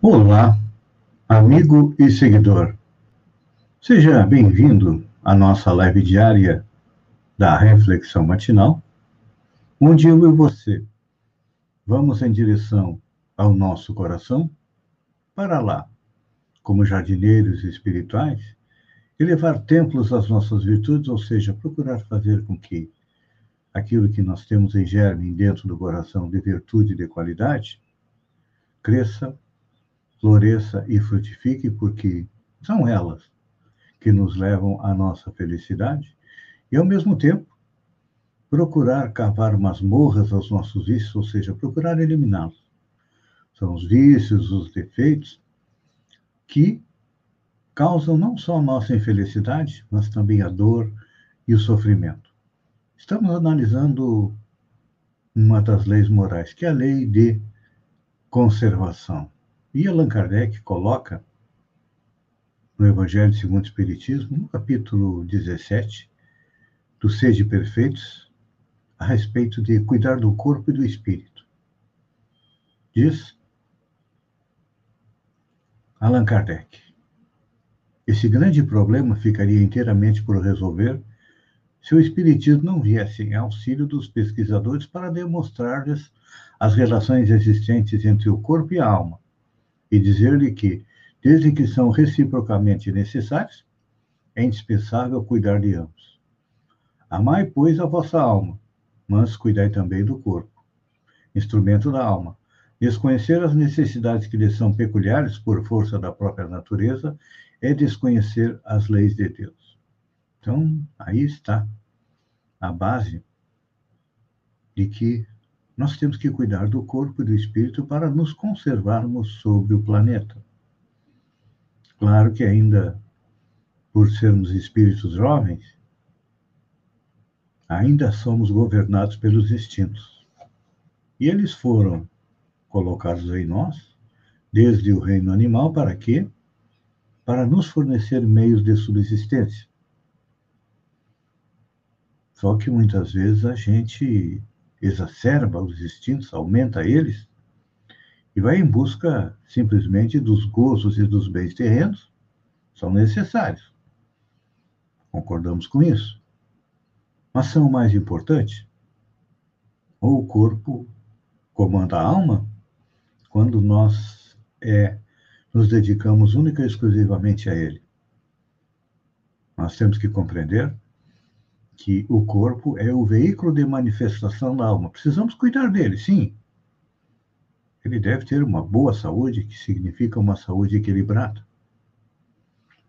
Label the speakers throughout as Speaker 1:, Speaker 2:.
Speaker 1: Olá, amigo e seguidor. Seja bem-vindo à nossa live diária da Reflexão Matinal, onde eu e você vamos em direção ao nosso coração para lá, como jardineiros espirituais, elevar templos às nossas virtudes, ou seja, procurar fazer com que aquilo que nós temos em germe dentro do coração de virtude e de qualidade cresça, floresça e frutifique, porque são elas que nos levam à nossa felicidade e, ao mesmo tempo, procurar cavar masmorras aos nossos vícios, ou seja, procurar eliminá-los. São os vícios, os defeitos que causam não só a nossa infelicidade, mas também a dor e o sofrimento. Estamos analisando uma das leis morais, que é a lei de conservação. E Allan Kardec coloca no Evangelho segundo o Espiritismo, no capítulo 17, do Sede Perfeitos, a respeito de cuidar do corpo e do espírito. Diz Allan Kardec: esse grande problema ficaria inteiramente por resolver se o Espiritismo não viesse em auxílio dos pesquisadores para demonstrar-lhes as relações existentes entre o corpo e a alma e dizer-lhe que, desde que são reciprocamente necessários, é indispensável cuidar de ambos. Amai, pois, a vossa alma, mas cuidai também do corpo, instrumento da alma. Desconhecer as necessidades que lhe são peculiares por força da própria natureza é desconhecer as leis de Deus. Então, aí está a base de que nós temos que cuidar do corpo e do espírito para nos conservarmos sobre o planeta. Claro que ainda, por sermos espíritos jovens, ainda somos governados pelos instintos. E eles foram colocados em nós, desde o reino animal, para quê? Para nos fornecer meios de subsistência. Só que muitas vezes a gente exacerba os instintos, aumenta eles, e vai em busca simplesmente dos gozos e dos bens terrenos, são necessários. Concordamos com isso. Mas são mais importantes? Ou o corpo comanda a alma? Quando nós é, nos dedicamos única e exclusivamente a ele. Nós temos que compreender que o corpo é o veículo de manifestação da alma. Precisamos cuidar dele, sim. Ele deve ter uma boa saúde, que significa uma saúde equilibrada.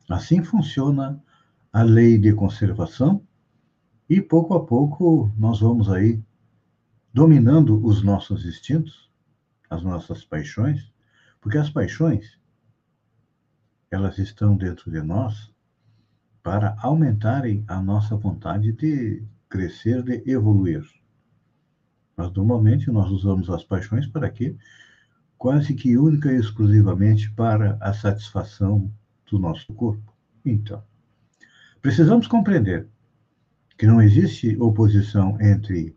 Speaker 1: Assim funciona a lei de conservação e pouco a pouco nós vamos aí dominando os nossos instintos, as nossas paixões, porque as paixões elas estão dentro de nós para aumentarem a nossa vontade de crescer, de evoluir. Mas normalmente nós usamos as paixões para quê? Quase que única e exclusivamente para a satisfação do nosso corpo. Então, precisamos compreender que não existe oposição entre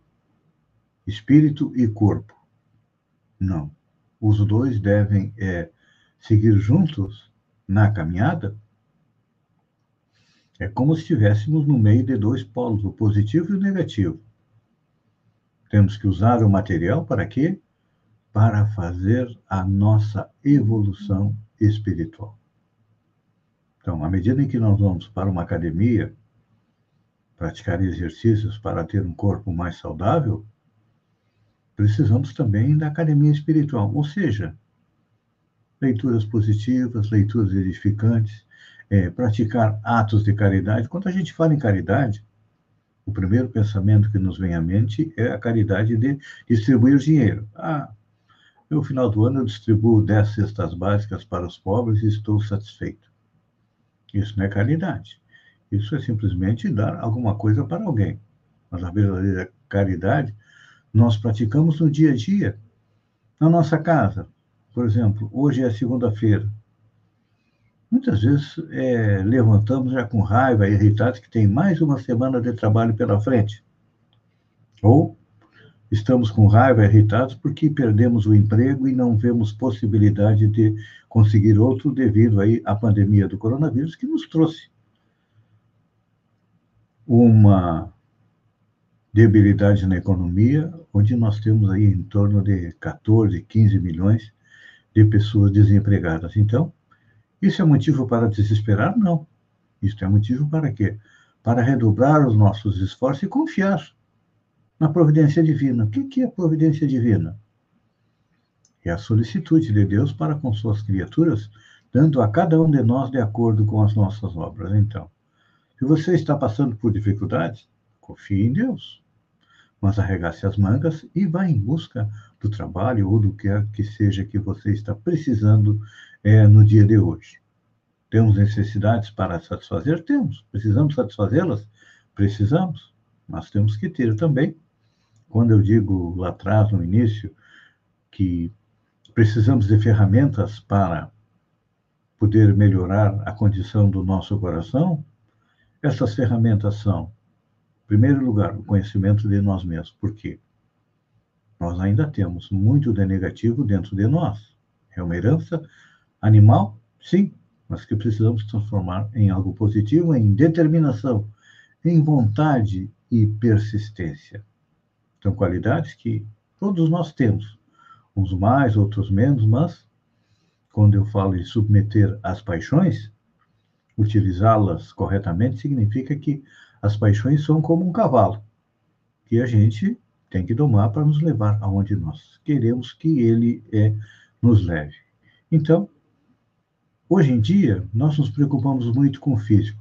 Speaker 1: espírito e corpo. Não. Os dois devem é, seguir juntos na caminhada é como se estivéssemos no meio de dois polos, o positivo e o negativo. Temos que usar o material para quê? Para fazer a nossa evolução espiritual. Então, à medida em que nós vamos para uma academia, praticar exercícios para ter um corpo mais saudável, precisamos também da academia espiritual, ou seja, leituras positivas, leituras edificantes, é, praticar atos de caridade. Quando a gente fala em caridade, o primeiro pensamento que nos vem à mente é a caridade de distribuir dinheiro. Ah, no final do ano eu distribuo 10 cestas básicas para os pobres e estou satisfeito. Isso não é caridade. Isso é simplesmente dar alguma coisa para alguém. Mas a verdadeira caridade nós praticamos no dia a dia, na nossa casa. Por exemplo, hoje é segunda-feira. Muitas vezes é, levantamos já com raiva, irritados, que tem mais uma semana de trabalho pela frente. Ou Estamos com raiva, irritados, porque perdemos o emprego e não vemos possibilidade de conseguir outro devido aí à pandemia do coronavírus, que nos trouxe uma debilidade na economia, onde nós temos aí em torno de 14, 15 milhões de pessoas desempregadas. Então, isso é motivo para desesperar? Não. Isso é motivo para quê? Para redobrar os nossos esforços e confiar na providência divina. O que é providência divina? É a solicitude de Deus para com suas criaturas, dando a cada um de nós de acordo com as nossas obras. Então, se você está passando por dificuldades, confie em Deus. Mas arregace as mangas e vá em busca do trabalho ou do que quer que seja que você está precisando é, no dia de hoje. Temos necessidades para satisfazer? Temos. Precisamos satisfazê-las? Precisamos. Mas temos que ter também quando eu digo lá atrás, no início, que precisamos de ferramentas para poder melhorar a condição do nosso coração, essas ferramentas são, em primeiro lugar, o conhecimento de nós mesmos. Por quê? Nós ainda temos muito de negativo dentro de nós. É uma herança animal? Sim, mas que precisamos transformar em algo positivo, em determinação, em vontade e persistência. São qualidades que todos nós temos, uns mais, outros menos, mas quando eu falo de submeter às paixões, utilizá-las corretamente significa que as paixões são como um cavalo, que a gente tem que domar para nos levar aonde nós queremos que ele é, nos leve. Então, hoje em dia, nós nos preocupamos muito com o físico.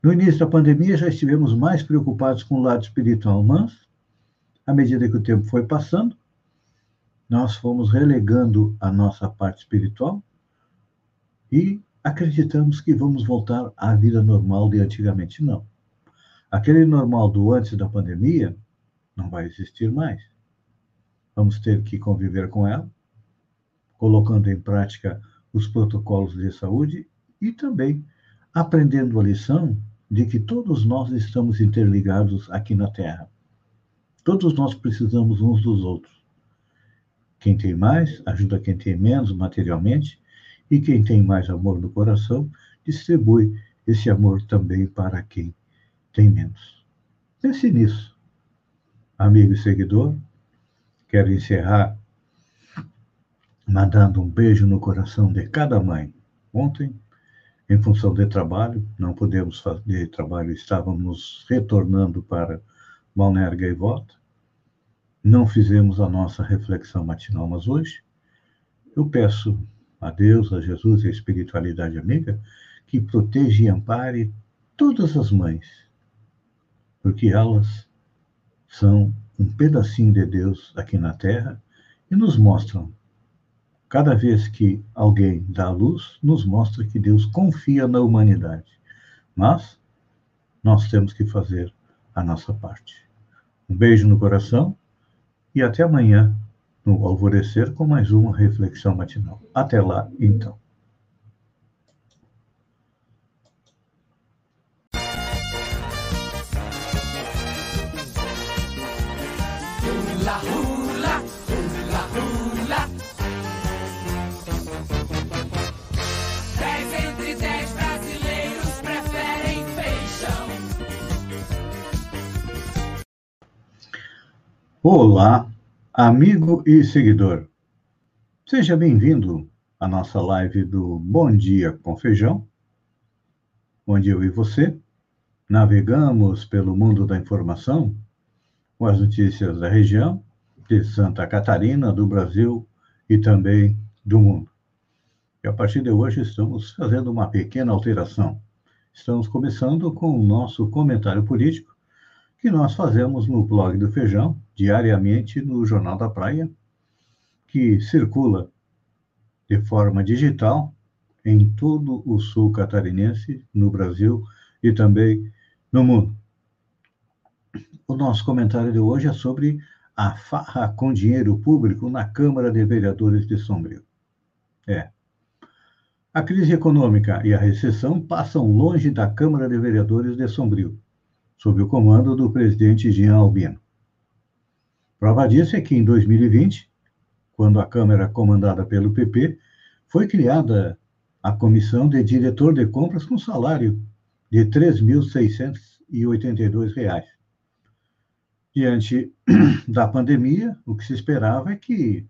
Speaker 1: No início da pandemia, já estivemos mais preocupados com o lado espiritual, mas à medida que o tempo foi passando, nós fomos relegando a nossa parte espiritual e acreditamos que vamos voltar à vida normal de antigamente. Não. Aquele normal do antes da pandemia não vai existir mais. Vamos ter que conviver com ela, colocando em prática os protocolos de saúde e também aprendendo a lição de que todos nós estamos interligados aqui na Terra. Todos nós precisamos uns dos outros. Quem tem mais ajuda quem tem menos materialmente, e quem tem mais amor no coração distribui esse amor também para quem tem menos. Pense nisso. Amigo e seguidor, quero encerrar mandando um beijo no coração de cada mãe. Ontem, em função de trabalho, não podemos fazer trabalho, estávamos retornando para Balneário Gaivota. Não fizemos a nossa reflexão matinal, mas hoje eu peço a Deus, a Jesus e a espiritualidade amiga que proteja e ampare todas as mães, porque elas são um pedacinho de Deus aqui na Terra e nos mostram, cada vez que alguém dá luz, nos mostra que Deus confia na humanidade. Mas nós temos que fazer a nossa parte. Um beijo no coração e até amanhã, no alvorecer, com mais uma reflexão matinal. Até lá, então. Olá, amigo e seguidor. Seja bem-vindo à nossa live do Bom Dia com Feijão, onde eu e você navegamos pelo mundo da informação com as notícias da região, de Santa Catarina, do Brasil e também do mundo. E a partir de hoje estamos fazendo uma pequena alteração. Estamos começando com o nosso comentário político que nós fazemos no blog do Feijão, diariamente no Jornal da Praia, que circula de forma digital em todo o sul catarinense, no Brasil e também no mundo. O nosso comentário de hoje é sobre a farra com dinheiro público na Câmara de Vereadores de Sombrio. É. A crise econômica e a recessão passam longe da Câmara de Vereadores de Sombrio sob o comando do presidente Jean Albino. Prova disso é que em 2020, quando a Câmara comandada pelo PP, foi criada a comissão de diretor de compras com salário de R$ 3.682. Diante da pandemia, o que se esperava é que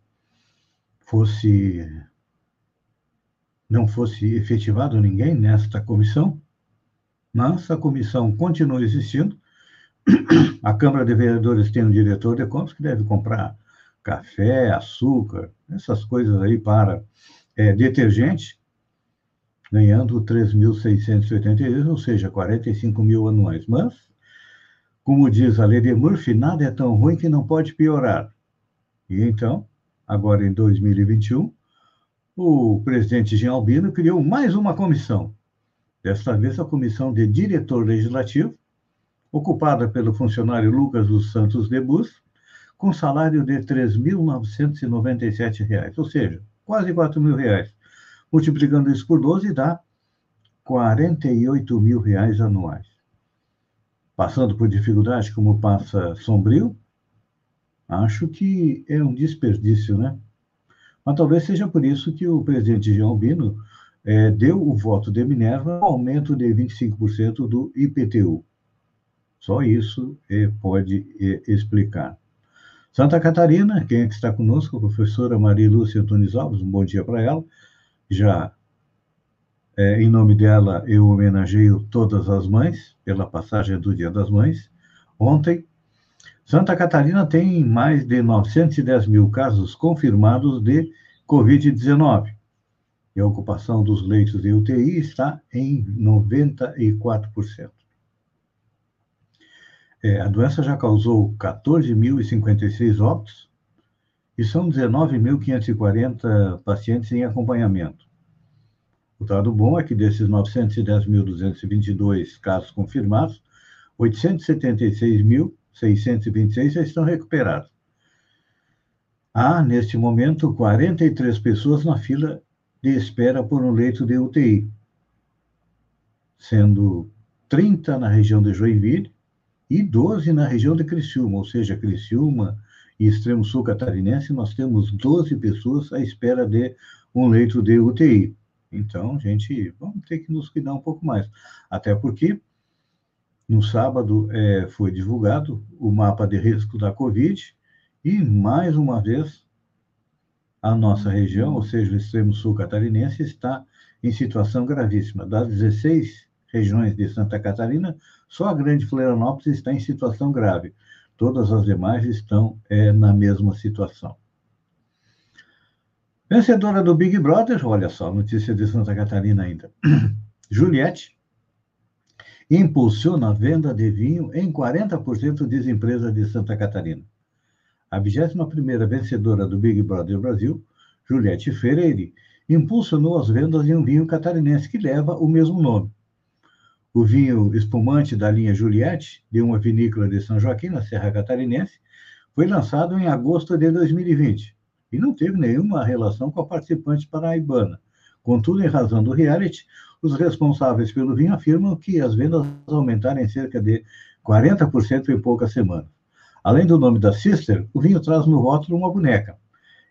Speaker 1: fosse não fosse efetivado ninguém nesta comissão, mas a comissão continua existindo. A Câmara de Vereadores tem um diretor de contas que deve comprar café, açúcar, essas coisas aí para é, detergente, ganhando 3.682, ou seja, 45 mil anuais. Mas, como diz a de Murphy, nada é tão ruim que não pode piorar. E então, agora em 2021, o presidente Jean Albino criou mais uma comissão, desta vez a comissão de diretor legislativo, ocupada pelo funcionário Lucas dos Santos Debus, com salário de R$ 3.997, ou seja, quase 4 mil reais. Multiplicando isso por 12 dá 48 mil reais anuais. Passando por dificuldade como passa Sombrio, acho que é um desperdício, né? Mas talvez seja por isso que o presidente Jean Albino é, deu o voto de Minerva um aumento de 25% do IPTU. Só isso pode é, explicar. Santa Catarina, quem é que está conosco? A professora Maria Lúcia Antunes Alves, um bom dia para ela. Já é, em nome dela, eu homenageio todas as mães pela passagem do Dia das Mães. Ontem, Santa Catarina tem mais de 910 mil casos confirmados de Covid-19. E a ocupação dos leitos de UTI está em 94%. É, a doença já causou 14.056 óbitos e são 19.540 pacientes em acompanhamento. O dado bom é que desses 910.222 casos confirmados, 876.000 626 já estão recuperados. Há, neste momento, 43 pessoas na fila de espera por um leito de UTI, sendo 30 na região de Joinville e 12 na região de Criciúma, ou seja, Criciúma e extremo sul catarinense, nós temos 12 pessoas à espera de um leito de UTI. Então, gente, vamos ter que nos cuidar um pouco mais. Até porque no sábado é, foi divulgado o mapa de risco da Covid e, mais uma vez, a nossa região, ou seja, o extremo sul catarinense, está em situação gravíssima. Das 16 regiões de Santa Catarina, só a Grande Florianópolis está em situação grave. Todas as demais estão é, na mesma situação. Vencedora do Big Brother, olha só, notícia de Santa Catarina ainda. Juliette impulsiona a venda de vinho em 40% das empresas de Santa Catarina. A 21ª vencedora do Big Brother Brasil, Juliette Freire, impulsionou as vendas de um vinho catarinense que leva o mesmo nome. O vinho espumante da linha Juliette, de uma vinícola de São Joaquim, na Serra Catarinense, foi lançado em agosto de 2020 e não teve nenhuma relação com a participante paraibana. Contudo, em razão do reality, os responsáveis pelo vinho afirmam que as vendas aumentaram em cerca de 40% em poucas semanas. Além do nome da Sister, o vinho traz no rótulo uma boneca.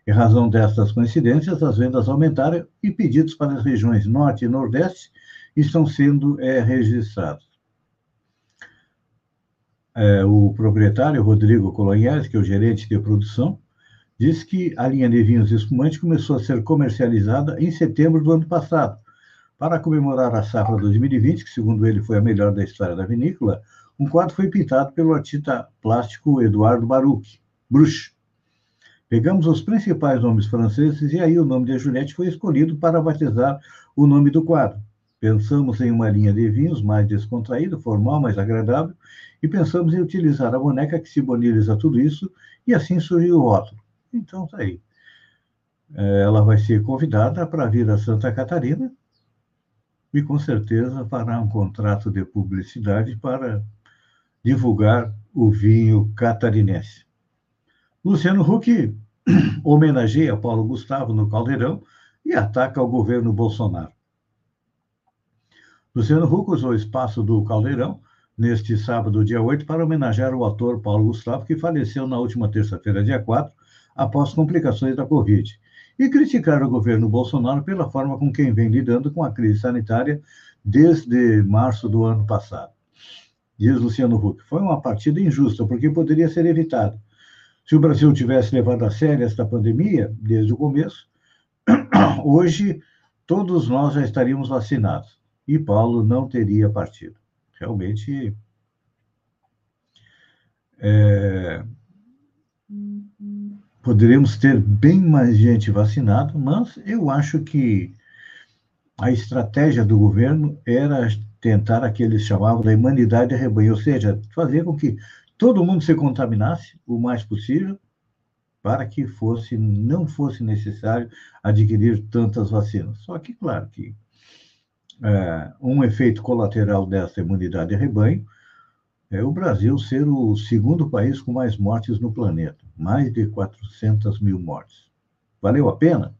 Speaker 1: Em razão destas coincidências, as vendas aumentaram e pedidos para as regiões Norte e Nordeste estão sendo é, registrados. É, o proprietário, Rodrigo Colonhales, que é o gerente de produção, diz que a linha de vinhos espumante começou a ser comercializada em setembro do ano passado, para comemorar a safra 2020, que segundo ele foi a melhor da história da vinícola, um quadro foi pintado pelo artista plástico Eduardo Baruch, Bruch. Pegamos os principais nomes franceses e aí o nome de Juliette foi escolhido para batizar o nome do quadro. Pensamos em uma linha de vinhos mais descontraída, formal, mais agradável, e pensamos em utilizar a boneca que simboliza tudo isso, e assim surgiu o rótulo. Então, tá aí. É, ela vai ser convidada para vir a Santa Catarina e com certeza fará um contrato de publicidade para divulgar o vinho catarinense. Luciano Huck homenageia Paulo Gustavo no Caldeirão e ataca o governo Bolsonaro. Luciano Huck usou o espaço do Caldeirão neste sábado, dia 8, para homenagear o ator Paulo Gustavo, que faleceu na última terça-feira, dia 4, após complicações da Covid. E criticar o governo Bolsonaro pela forma com quem vem lidando com a crise sanitária desde março do ano passado. Diz Luciano Huck, foi uma partida injusta, porque poderia ser evitado. Se o Brasil tivesse levado a sério esta pandemia desde o começo, hoje todos nós já estaríamos vacinados e Paulo não teria partido. Realmente. É, poderíamos ter bem mais gente vacinada, mas eu acho que a estratégia do governo era tentar aquilo que chamavam da imunidade de rebanho, ou seja, fazer com que todo mundo se contaminasse o mais possível para que fosse não fosse necessário adquirir tantas vacinas. Só que, claro, que é, um efeito colateral dessa imunidade de rebanho é o Brasil ser o segundo país com mais mortes no planeta, mais de 400 mil mortes. Valeu a pena?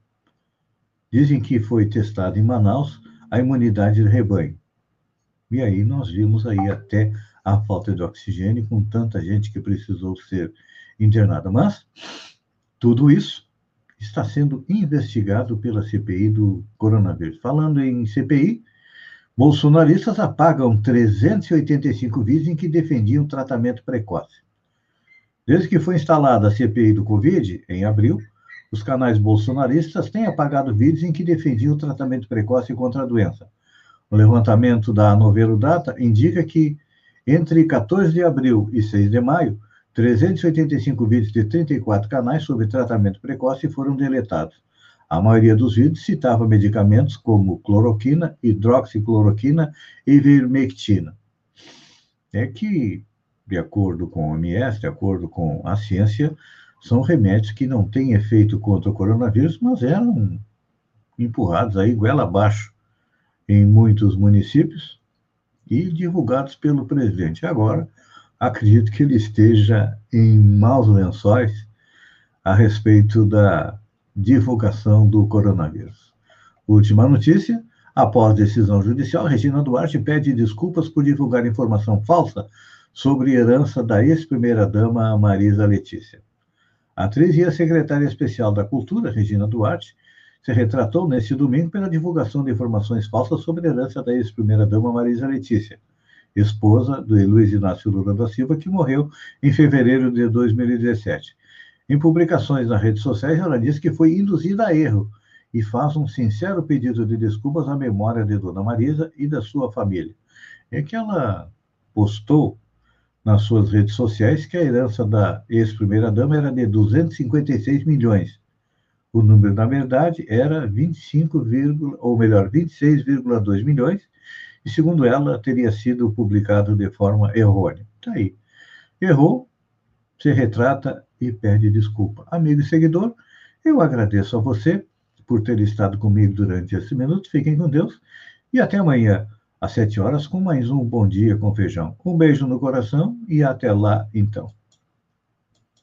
Speaker 1: Dizem que foi testado em Manaus a imunidade de rebanho. E aí nós vimos aí até a falta de oxigênio com tanta gente que precisou ser internada. Mas tudo isso está sendo investigado pela CPI do coronavírus. Falando em CPI, bolsonaristas apagam 385 vídeos em que defendiam tratamento precoce. Desde que foi instalada a CPI do Covid, em abril, os canais bolsonaristas têm apagado vídeos em que defendiam tratamento precoce contra a doença. O levantamento da Novelo Data indica que, entre 14 de abril e 6 de maio, 385 vídeos de 34 canais sobre tratamento precoce foram deletados. A maioria dos vídeos citava medicamentos como cloroquina, hidroxicloroquina e ivermectina. É que, de acordo com o OMS, de acordo com a ciência, são remédios que não têm efeito contra o coronavírus, mas eram empurrados aí goela abaixo em muitos municípios e divulgados pelo presidente. Agora, acredito que ele esteja em maus lençóis a respeito da divulgação do coronavírus. Última notícia: após decisão judicial, Regina Duarte pede desculpas por divulgar informação falsa sobre herança da ex-primeira-dama Marisa Letícia. A atriz e a secretária especial da Cultura, Regina Duarte, se retratou neste domingo pela divulgação de informações falsas sobre a herança da ex-primeira-dama Marisa Letícia, esposa de Luiz Inácio Lula da Silva, que morreu em fevereiro de 2017. Em publicações nas redes sociais, ela diz que foi induzida a erro e faz um sincero pedido de desculpas à memória de Dona Marisa e da sua família. É que ela postou nas suas redes sociais que a herança da ex-primeira-dama era de 256 milhões. O número, na verdade, era 25, ou melhor, 26,2 milhões, e segundo ela, teria sido publicado de forma errônea. Está aí. Errou, se retrata e pede desculpa. Amigo e seguidor, eu agradeço a você por ter estado comigo durante esse minuto. Fiquem com Deus e até amanhã às sete horas com mais um Bom Dia com Feijão. Um beijo no coração e até lá então.